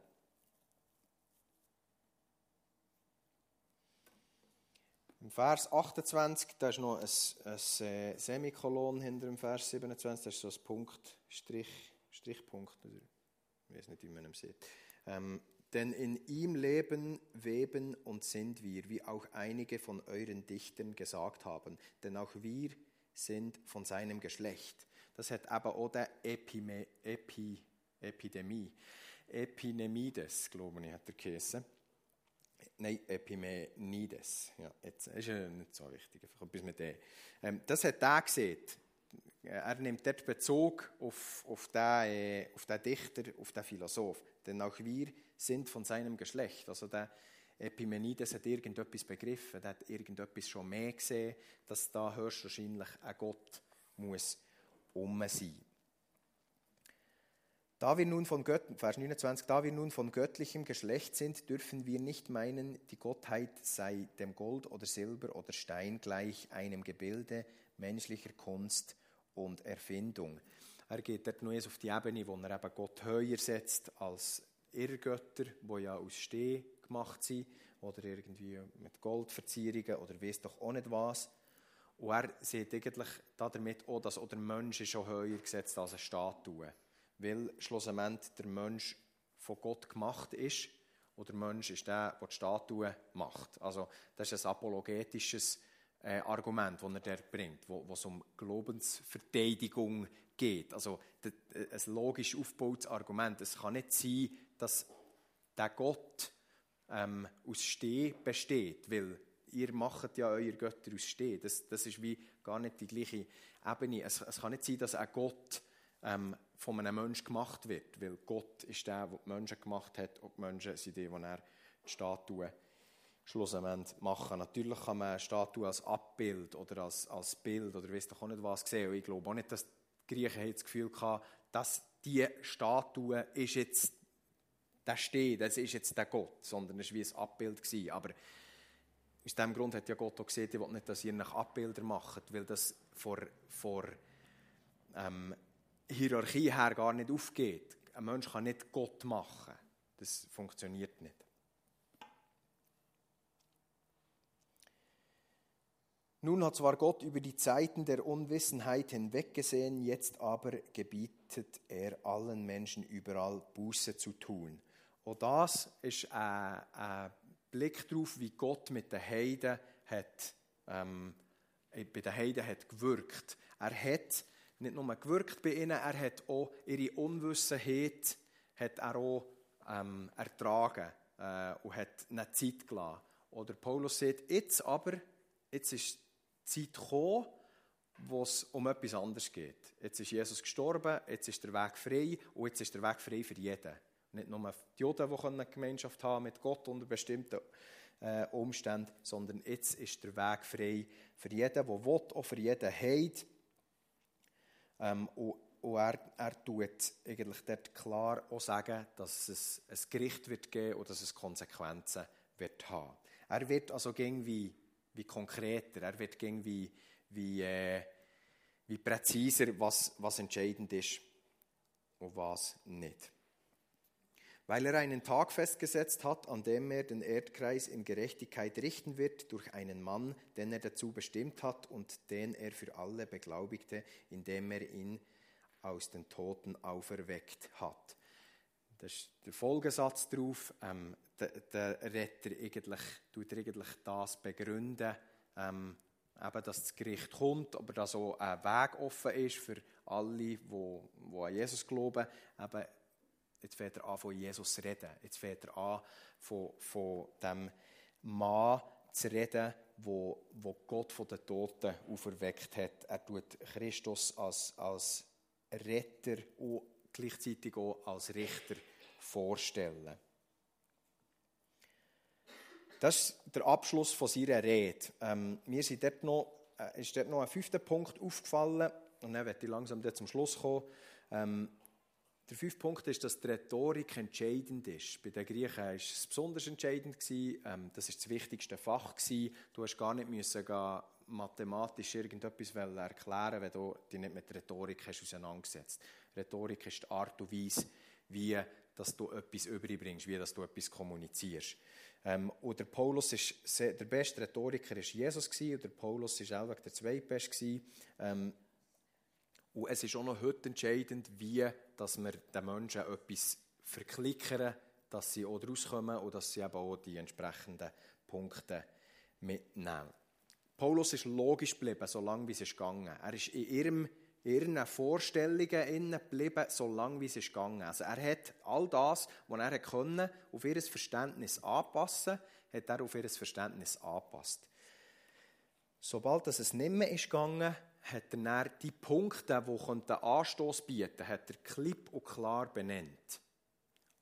[SPEAKER 1] Im Vers 28, da ist noch ein, ein äh, Semikolon hinter dem Vers 27, das ist so ein Punkt, Strich, Strichpunkt, ich weiß nicht, wie man ihn sieht. Ähm, denn in ihm leben, weben und sind wir, wie auch einige von euren Dichtern gesagt haben. Denn auch wir sind von seinem Geschlecht. Das hat aber auch der Epime, Epi, Epidemie. Epinemides, glaube ich, hat er geheißen. Nein, Epimenides. Ja, jetzt ist ja nicht so wichtig, einfach etwas mit dem. Ähm, das hat er gesehen. Er nimmt dort Bezug auf, auf, den, äh, auf den Dichter, auf den Philosoph. Denn auch wir sind von seinem Geschlecht. Also der Epimenides hat irgendetwas begriffen, der hat irgendetwas schon mehr gesehen, dass da höchstwahrscheinlich ein Gott muss um sein. Da wir nun von Gött, Vers 29, da wir nun von göttlichem Geschlecht sind, dürfen wir nicht meinen, die Gottheit sei dem Gold oder Silber oder Stein gleich einem Gebilde menschlicher Kunst und Erfindung. Er geht dort nur auf die Ebene, wo er eben Gott höher setzt als Irrgötter, die ja aus Steh gemacht sind oder irgendwie mit Goldverzierungen oder weiß doch auch nicht was. Und er sieht eigentlich damit auch, dass auch der Mensch schon höher gesetzt als eine Statue weil schlussendlich der Mensch von Gott gemacht ist und der Mensch ist der, der die Statue macht. Also das ist ein apologetisches äh, Argument, das er der bringt, wo, wo es um Glaubensverteidigung geht. Also äh, ein logisch aufgebautes Argument. Es kann nicht sein, dass der Gott ähm, aus Steh besteht, weil ihr macht ja euer Götter aus Steh. Das, das ist wie gar nicht die gleiche Ebene. Es, es kann nicht sein, dass ein Gott ähm, von einem Menschen gemacht wird, weil Gott ist der, der die Menschen gemacht hat und die Menschen sind die, die er die Statue schlussendlich machen. Natürlich kann man eine Statue als Abbild oder als, als Bild oder weiss doch auch nicht was sehen. Und ich glaube auch nicht, dass die Griechen das Gefühl hatten, dass diese Statue ist jetzt der steht, das ist jetzt der Gott, sondern es war wie ein Abbild. Gewesen. Aber aus diesem Grund hat ja Gott auch gesehen, ich will nicht, dass ihr nach Abbilder macht, weil das vor, vor ähm, Hierarchie her gar nicht aufgeht. Ein Mensch kann nicht Gott machen. Das funktioniert nicht. Nun hat zwar Gott über die Zeiten der Unwissenheit hinweggesehen, jetzt aber gebietet er allen Menschen überall Buße zu tun. Und das ist ein, ein Blick darauf, wie Gott mit den Heiden hat, ähm, bei den Heiden hat gewirkt. Er hat nicht nur gewirkt bei ihnen, er hat auch ihre Unwissenheit hat er auch, ähm, ertragen äh, und hat eine Zeit gelassen. Oder Paulus sagt, jetzt aber, jetzt ist die Zeit gekommen, wo es um etwas anderes geht. Jetzt ist Jesus gestorben, jetzt ist der Weg frei und jetzt ist der Weg frei für jeden. Nicht nur die Juden, die eine Gemeinschaft haben mit Gott unter bestimmten äh, Umständen, sondern jetzt ist der Weg frei für jeden, der will, auch für jeden Heid. Ähm, und, und er, er tut eigentlich dort klar auch sagen, dass es ein Gericht wird geben und dass es Konsequenzen wird haben. Er wird also irgendwie wie konkreter, er wird irgendwie wie, äh, wie präziser, was, was entscheidend ist und was nicht. Weil er einen Tag festgesetzt hat, an dem er den Erdkreis in Gerechtigkeit richten wird durch einen Mann, den er dazu bestimmt hat und den er für alle beglaubigte, indem er ihn aus den Toten auferweckt hat. Das ist der Folgesatz darauf. Ähm, der, der Retter eigentlich, tut eigentlich das begründen, ähm, eben, dass das Gericht kommt, aber dass auch ein Weg offen ist für alle, die, die an Jesus glauben. Eben, Jetzt fängt er an, von Jesus zu reden. Jetzt fängt er an, von, von dem Mann zu reden, wo, wo Gott von den Toten auferweckt hat. Er tut Christus als, als Retter und gleichzeitig auch als Richter vorstellen. Das ist der Abschluss von seiner Rede. Ähm, mir sind dort noch, äh, ist dort noch ein fünfter Punkt aufgefallen und dann werde ich langsam zum Schluss kommen. Ähm, der fünfte Punkt ist, dass die Rhetorik entscheidend ist. Bei den Griechen war es besonders entscheidend. Ähm, das war das wichtigste Fach. Du musst gar nicht müssen mathematisch irgendetwas erklären, wenn du dich nicht mit Rhetorik hast auseinandergesetzt Rhetorik ist die Art und Weise, wie dass du etwas überbringst, wie dass du etwas kommunizierst. Ähm, und der Paulus ist der beste Rhetoriker ist Jesus gewesen, und der Paulus ist auch der zweitbeste ähm, und es ist auch noch heute entscheidend, wie dass wir den Menschen etwas verklickern, dass sie auch rauskommen und dass sie eben auch die entsprechenden Punkte mitnehmen. Paulus ist logisch geblieben, solange wie es ist gegangen. Er ist in ihrem, ihren Vorstellungen innen geblieben, solange wie es ist gegangen. Also er hat all das, was er können, auf ihr Verständnis anpassen, hat er auf ihr Verständnis angepasst. Sobald es nicht mehr ist gegangen, hat er dann die Punkte, die den Anstoß bieten hat er klipp und klar benannt.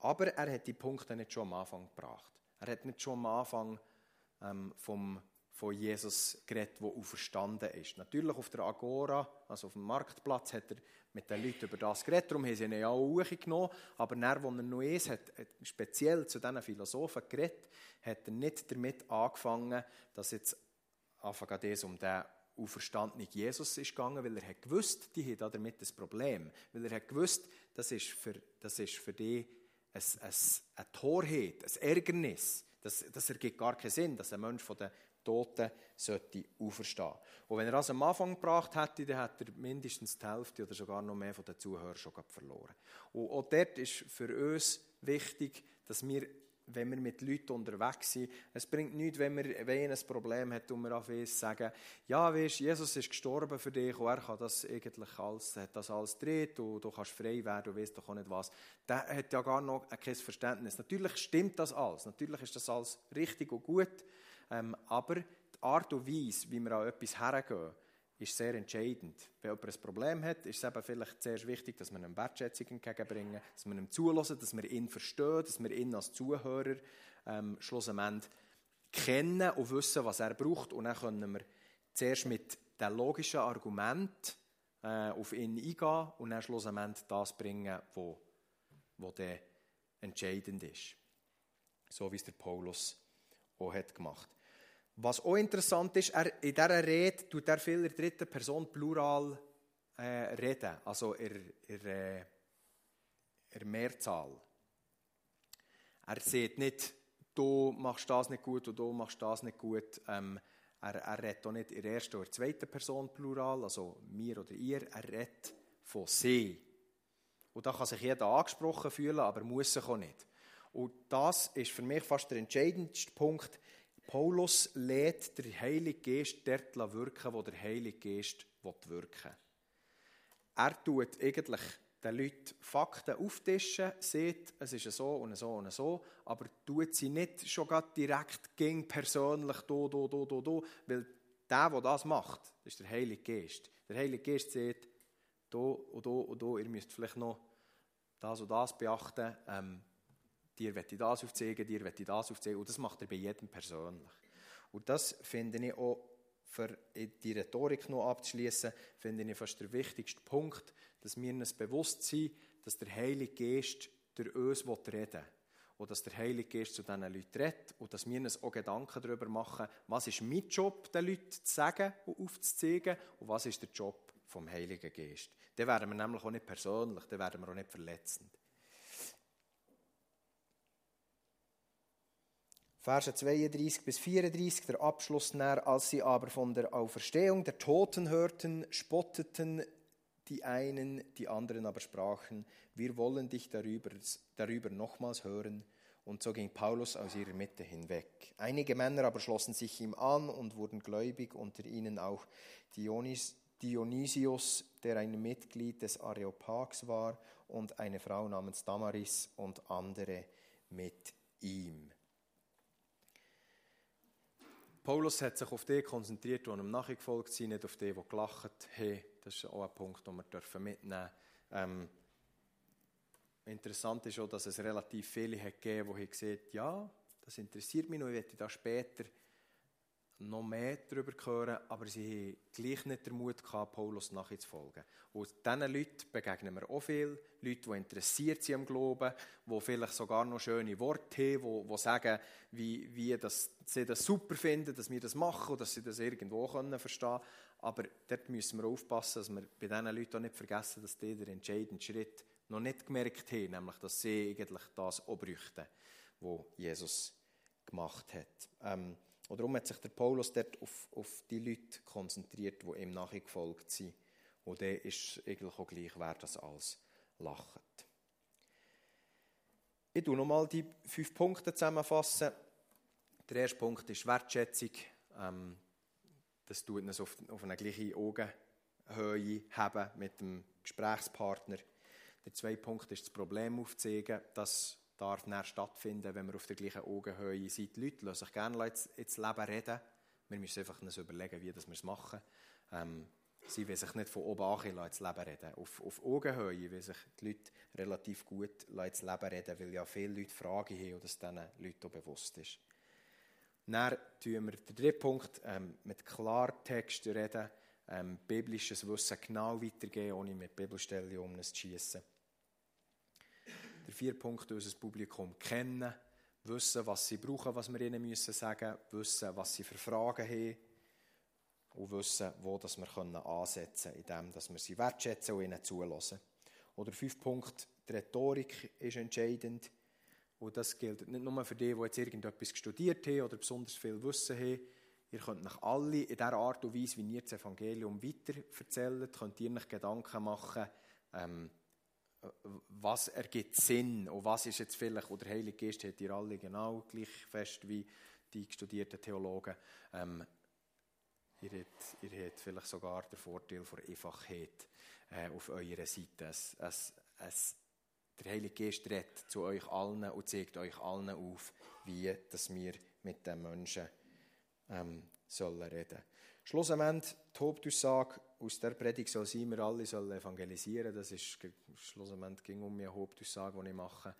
[SPEAKER 1] Aber er hat die Punkte nicht schon am Anfang gebracht. Er hat nicht schon am Anfang ähm, vom von Jesus geredet, der auferstanden ist. Natürlich auf der Agora, also auf dem Marktplatz, hat er mit den Leuten über das geredet, darum haben sie ihn ja auch hochgenommen. Aber dann, als er noch ist, hat, speziell zu diesen Philosophen geredet, hat er nicht damit angefangen, dass jetzt anfangen es um den auferstandenen Jesus ist gegangen, weil er hat gewusst, die haben damit ein Problem. Weil er hat gewusst, das ist für, das ist für die ein, ein, Torheit, ein Ärgernis. Das, das ergibt gar keinen Sinn, dass ein Mensch von den Toten sollte auferstehen. Und wenn er das am Anfang gebracht hätte, dann hätte er mindestens die Hälfte oder sogar noch mehr von den Zuhörern schon verloren. Und auch dort ist für uns wichtig, dass wir wenn wir mit Leuten unterwegs sind. Es bringt nichts, wenn wir wenn ein Problem hat und wir auf uns sagen, ja, weißt, Jesus ist gestorben für dich und er kann das eigentlich alles, hat das alles dreht und du kannst frei werden, du weißt doch auch nicht was. Der hat ja gar noch kein Verständnis. Natürlich stimmt das alles, natürlich ist das alles richtig und gut, ähm, aber die Art und Weise, wie wir an etwas hergehen, ist sehr entscheidend. Wenn jemand ein Problem hat, ist es eben vielleicht zuerst wichtig, dass wir ihm Wertschätzung entgegenbringen, dass wir ihm zulassen, dass wir ihn verstehen, dass wir ihn als Zuhörer ähm, schlussendlich kennen und wissen, was er braucht. Und dann können wir zuerst mit dem logischen Argument äh, auf ihn eingehen und dann schlussendlich das bringen, wo, wo der entscheidend ist. So wie es der Paulus auch hat gemacht hat. Was auch interessant ist, er, in dieser Rede tut er viel in der dritten Person Plural äh, reden, also in, in, äh, Mehrzahl. Er sieht nicht, du machst das nicht gut und du machst das nicht gut. Ähm, er, er redet auch nicht in der ersten oder zweiten Person Plural, also mir oder ihr. Er redet von sie. Und da kann sich jeder angesprochen fühlen, aber muss sich auch nicht. Und das ist für mich fast der entscheidendste Punkt Paulus lädt den Heiligen Geist dort wirken, wo der Heilige Geist wirken will. Er tut eigentlich den Leuten Fakten auftischen, sieht, es ist so und so und so, aber tut sie nicht schon direkt gegen persönlich do, do, do, do, do, weil der, der das macht, ist der Heilige Geist. Der Heilige Geist sieht, do und do und do, ihr müsst vielleicht noch das und das beachten, ähm, dir möchte ich das aufzeigen, dir möchte ich das aufzeigen. Und das macht er bei jedem persönlich. Und das finde ich auch, für die Rhetorik noch abzuschließen, finde ich fast der wichtigste Punkt, dass wir uns bewusst sind, dass der Heilige Geist durch uns reden will. Und dass der Heilige Geist zu diesen Leuten redet und dass wir uns auch Gedanken darüber machen, was ist mein Job, den Leuten zu sagen und aufzuzeigen und was ist der Job vom Heiligen Geist. Dann werden wir nämlich auch nicht persönlich, dann werden wir auch nicht verletzend. Verse 32 bis 34, der Abschluss näher, als sie aber von der Auferstehung der Toten hörten, spotteten die einen, die anderen aber sprachen, wir wollen dich darüber, darüber nochmals hören. Und so ging Paulus aus ihrer Mitte hinweg. Einige Männer aber schlossen sich ihm an und wurden gläubig, unter ihnen auch Dionys, Dionysius, der ein Mitglied des Areopags war, und eine Frau namens Damaris und andere mit ihm. Paulus hat sich auf die konzentriert, die ihm nachgefolgt sind, nicht auf die, die gelacht haben. Das ist auch ein Punkt, den wir mitnehmen dürfen. Ähm, interessant ist auch, dass es relativ viele hat gegeben, die gesagt ja, das interessiert mich noch, ich werde da später noch mehr darüber hören, aber sie haben gleich nicht den Mut gehabt, Paulus nachzufolgen. Und diesen Leuten begegnen wir auch viel, Leute, die interessiert sind am Glauben, die vielleicht sogar noch schöne Worte haben, die, die sagen, wie, wie das, sie das super finden, dass wir das machen und dass sie das irgendwo können verstehen Aber dort müssen wir aufpassen, dass wir bei diesen Leuten auch nicht vergessen, dass die den entscheidenden Schritt noch nicht gemerkt haben, nämlich, dass sie eigentlich das auch bräuchten, was Jesus gemacht hat. Ähm, und darum hat sich der Paulus dort auf, auf die Leute konzentriert, die ihm nachgefolgt sind. Und der ist eigentlich auch gleich, wer das alles lacht. Ich tue nochmal die fünf Punkte zusammenfassen. Der erste Punkt ist Wertschätzung. Ähm, das tut uns auf, auf eine gleiche Augenhöhe haben mit dem Gesprächspartner. Der zweite Punkt ist das Problem aufzeigen, dass darf dann stattfinden, wenn wir auf der gleichen Augenhöhe sind. Die Leute lassen sich gerne ins Leben reden. Wir müssen einfach uns überlegen, wie wir es machen. Ähm, sie wollen sich nicht von oben an ins Leben reden. Auf, auf Augenhöhe wollen sich die Leute relativ gut ins Leben reden, weil ja viele Leute Fragen haben und das diesen Leuten auch bewusst ist. Dann tun wir den dritten Punkt ähm, mit Klartext reden, ähm, biblisches Wissen genau weitergeben, ohne mit Bibelstellen um es zu schiessen. Der vierte Punkt, unser Publikum kennen, wissen, was sie brauchen, was wir ihnen müssen sagen wissen, was sie für Fragen haben und wissen, wo das wir ansetzen können, indem wir sie wertschätzen und ihnen zulassen. Oder fünf Punkt, die Rhetorik ist entscheidend. Und das gilt nicht nur für die, die jetzt irgendetwas studiert haben oder besonders viel Wissen haben. Ihr könnt euch alle in der Art und Weise, wie ihr das Evangelium weiter erzählt, könnt ihr euch Gedanken machen, ähm, was ergibt Sinn und was ist jetzt vielleicht, oder der Heilige Geist hat ihr alle genau gleich fest wie die studierten Theologen. Ähm, ihr, habt, ihr habt vielleicht sogar den Vorteil von Einfachheit äh, auf eurer Seite. Es, es, es, der Heilige Geist redet zu euch allen und zeigt euch allen auf, wie dass wir mit den Menschen ähm, sollen reden. Schlussendlich die Hauptaussage aus der Predigt soll sein, wir alle sollen evangelisieren. Das ist schlussendlich ging um meine Hauptaussage, die ich mache.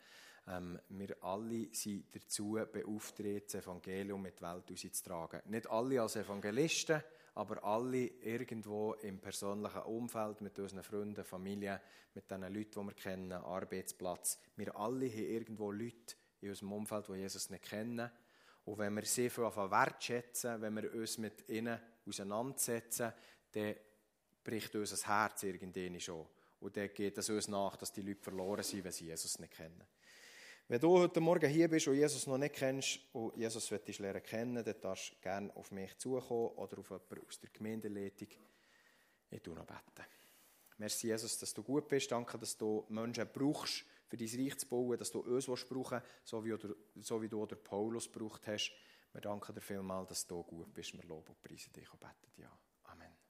[SPEAKER 1] Ähm, wir alle sind dazu beauftragt, das Evangelium mit der Welt auszutragen. Nicht alle als Evangelisten, aber alle irgendwo im persönlichen Umfeld, mit unseren Freunden, Familie, mit den Leuten, die wir kennen, Arbeitsplatz. Wir alle haben irgendwo Leute in unserem Umfeld, die Jesus nicht kennen. Und wenn wir sie von wertschätzen, wenn wir uns mit ihnen auseinandersetzen, dann bricht unser Herz irgendwann schon. Und dann geht es uns nach, dass die Leute verloren sind, wenn sie Jesus nicht kennen. Wenn du heute Morgen hier bist und Jesus noch nicht kennst und Jesus willst lernen kennen, dann darfst du gerne auf mich zukommen oder auf jemanden aus der Gemeindeleitung. Ich tue noch beten. Merci, Jesus, dass du gut bist. Danke, dass du Menschen brauchst, für dein Reich zu bauen, dass du uns brauchen so wie, so wie du oder Paulus gebraucht hast. Wir danken dir vielmals, dass du gut bist. Wir loben und preisen dich und beten. Ja. Amen.